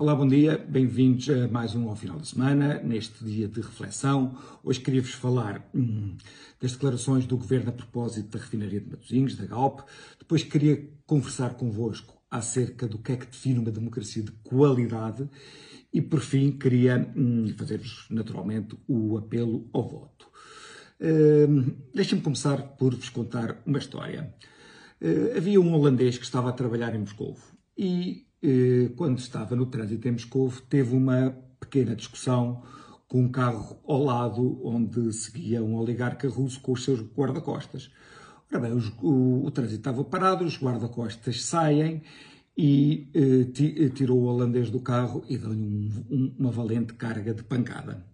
Olá, bom dia, bem-vindos a mais um ao final de semana, neste dia de reflexão. Hoje queria-vos falar hum, das declarações do Governo a propósito da refinaria de Matosinhos, da Galp. Depois queria conversar convosco acerca do que é que define uma democracia de qualidade. E, por fim, queria hum, fazer-vos, naturalmente, o apelo ao voto. Hum, Deixem-me começar por vos contar uma história. Uh, havia um holandês que estava a trabalhar em Moscou e quando estava no trânsito em Moscou, teve uma pequena discussão com um carro ao lado onde seguia um oligarca russo com os seus guarda-costas. Ora bem, o, o, trânsito estava parado, os guarda-costas saem e eh, eh tirou o holandês do carro e deu-lhe um, um, uma valente carga de pancada.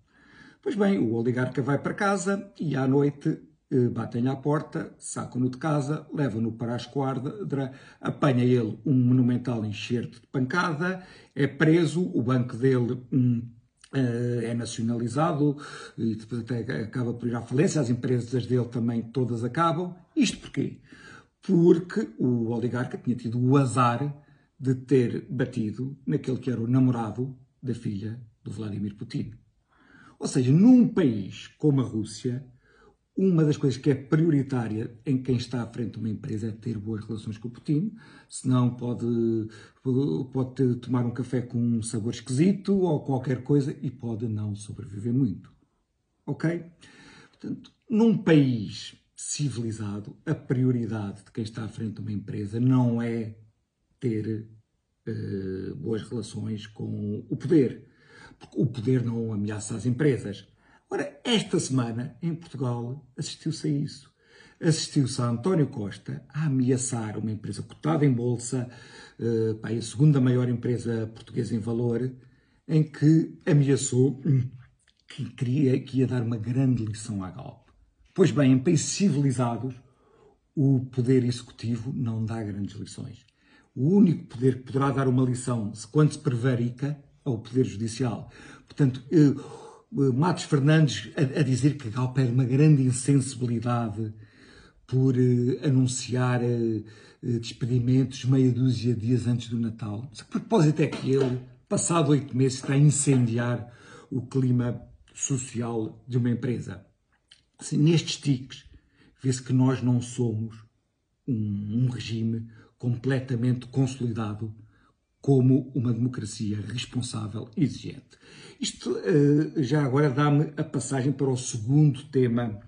Pois bem, o oligarca vai para casa e à noite eh, batem-lhe à porta, sacam-no de casa, levam-no para a esquadra, apanha ele um monumental enxerto de pancada, é preso, o banco dele hum, é nacionalizado e depois até acaba por ir à falência, as empresas dele também todas acabam. Isto porquê? Porque o oligarca tinha tido o azar de ter batido naquele que era o namorado da filha do Vladimir Putin. Ou seja, num país como a Rússia, uma das coisas que é prioritária em quem está à frente de uma empresa é ter boas relações com o Putin, senão pode, pode tomar um café com um sabor esquisito ou qualquer coisa e pode não sobreviver muito. Ok? Portanto, num país civilizado, a prioridade de quem está à frente de uma empresa não é ter uh, boas relações com o poder, porque o poder não ameaça as empresas Ora, esta semana, em Portugal, assistiu-se a isso. Assistiu-se a António Costa a ameaçar uma empresa cotada em bolsa, pá, a segunda maior empresa portuguesa em valor, em que ameaçou que, queria, que ia dar uma grande lição à Galp. Pois bem, em países civilizados, o poder executivo não dá grandes lições. O único poder que poderá dar uma lição, quando se prevarica, é o poder judicial. Portanto, uh, eh, Matos Fernandes a, a dizer que Galp é uma grande insensibilidade por uh, anunciar uh, despedimentos meia dúzia de dias antes do Natal. Mas que propósito é que ele, passado oito meses, está a incendiar o clima social de uma empresa? Assim, nestes tiques, vê-se que nós não somos um, um regime completamente consolidado como uma democracia responsável e exigente. Isto eh, já agora dá-me a passagem para o segundo tema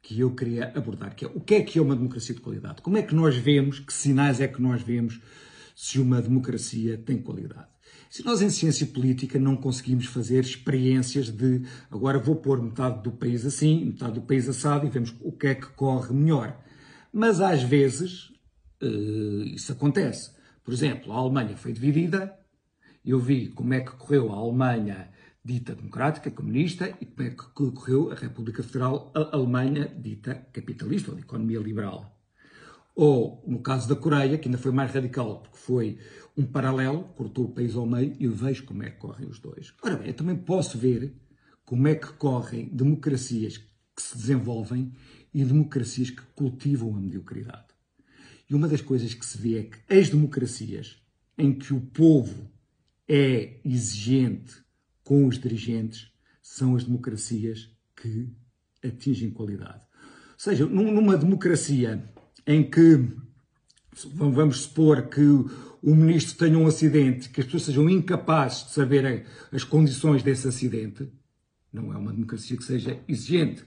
que eu queria abordar, que é o que é que é uma democracia de qualidade? Como é que nós vemos, que sinais é que nós vemos se uma democracia tem qualidade? Se nós em ciência política não conseguimos fazer experiências de agora vou pôr metade do país assim, metade do país assado e vemos o que é que corre melhor. Mas às vezes uh, isso acontece. Por exemplo, a Alemanha foi dividida, eu vi como é que correu a Alemanha dita democrática, comunista, e como é que correu a República Federal Alemanha dita capitalista, ou de economia liberal. Ou, no caso da Coreia, que ainda foi mais radical, porque foi um paralelo, cortou o país ao meio, e eu vejo como é que correm os dois. Ora bem, eu também posso ver como é que correm democracias que se desenvolvem e democracias que cultivam a mediocridade. E uma das coisas que se vê é que as democracias em que o povo é exigente com os dirigentes são as democracias que atingem qualidade. Ou seja, numa democracia em que vamos supor que o ministro tenha um acidente, que as pessoas sejam incapazes de saber as condições desse acidente, não é uma democracia que seja exigente.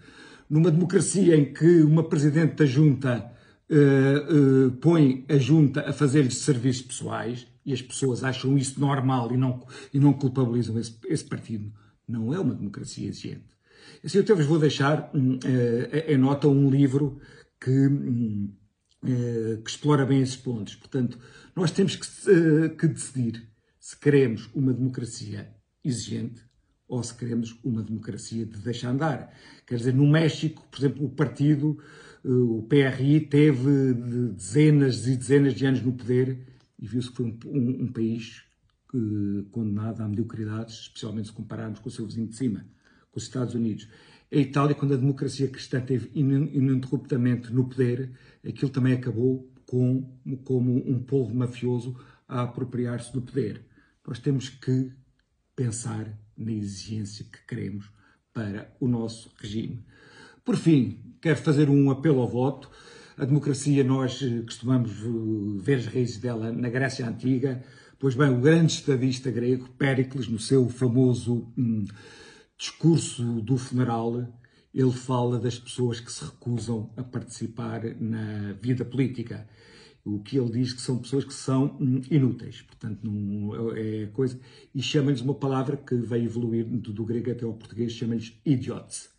Numa democracia em que uma presidente da junta uh, põe a junta a fazer-lhes serviços pessoais e as pessoas acham isso normal e não, e não culpabilizam esse, esse partido, não é uma democracia exigente. Assim, eu até vos vou deixar uh, em nota um livro que, um, que explora bem esses pontos. Portanto, nós temos que, que decidir se queremos uma democracia exigente ou se queremos uma democracia de deixar andar. Quer dizer, no México, por exemplo, o partido o PRI teve dezenas e dezenas de anos no poder e viu-se que foi um, um, um país uh, condenado à mediocridade, especialmente se compararmos com o seu vizinho de cima, com os Estados Unidos. A Itália, quando a democracia cristã esteve ininterruptamente no poder, aquilo também acabou com, como um povo mafioso a apropriar-se do poder. nós temos que pensar na exigência que queremos para o nosso regime. Por fim, quero fazer um apelo ao voto. A democracia, nós eh, costumamos eh, ver as raízes dela na Grécia Antiga. Pois bem, o grande estadista grego, Péricles, no seu famoso hum, discurso do funeral, ele fala das pessoas que se recusam a participar na vida política. O que ele diz que são pessoas que são hum, inúteis, portanto, não é coisa. E chama-lhes uma palavra que veio evoluir do grego até ao português, chama-lhes idiots.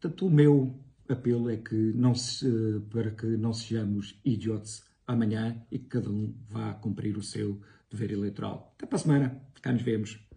Portanto, o meu apelo é que não se, para que não sejamos idiots amanhã e que cada um vá cumprir o seu dever eleitoral. Até para a semana, cá nos vemos.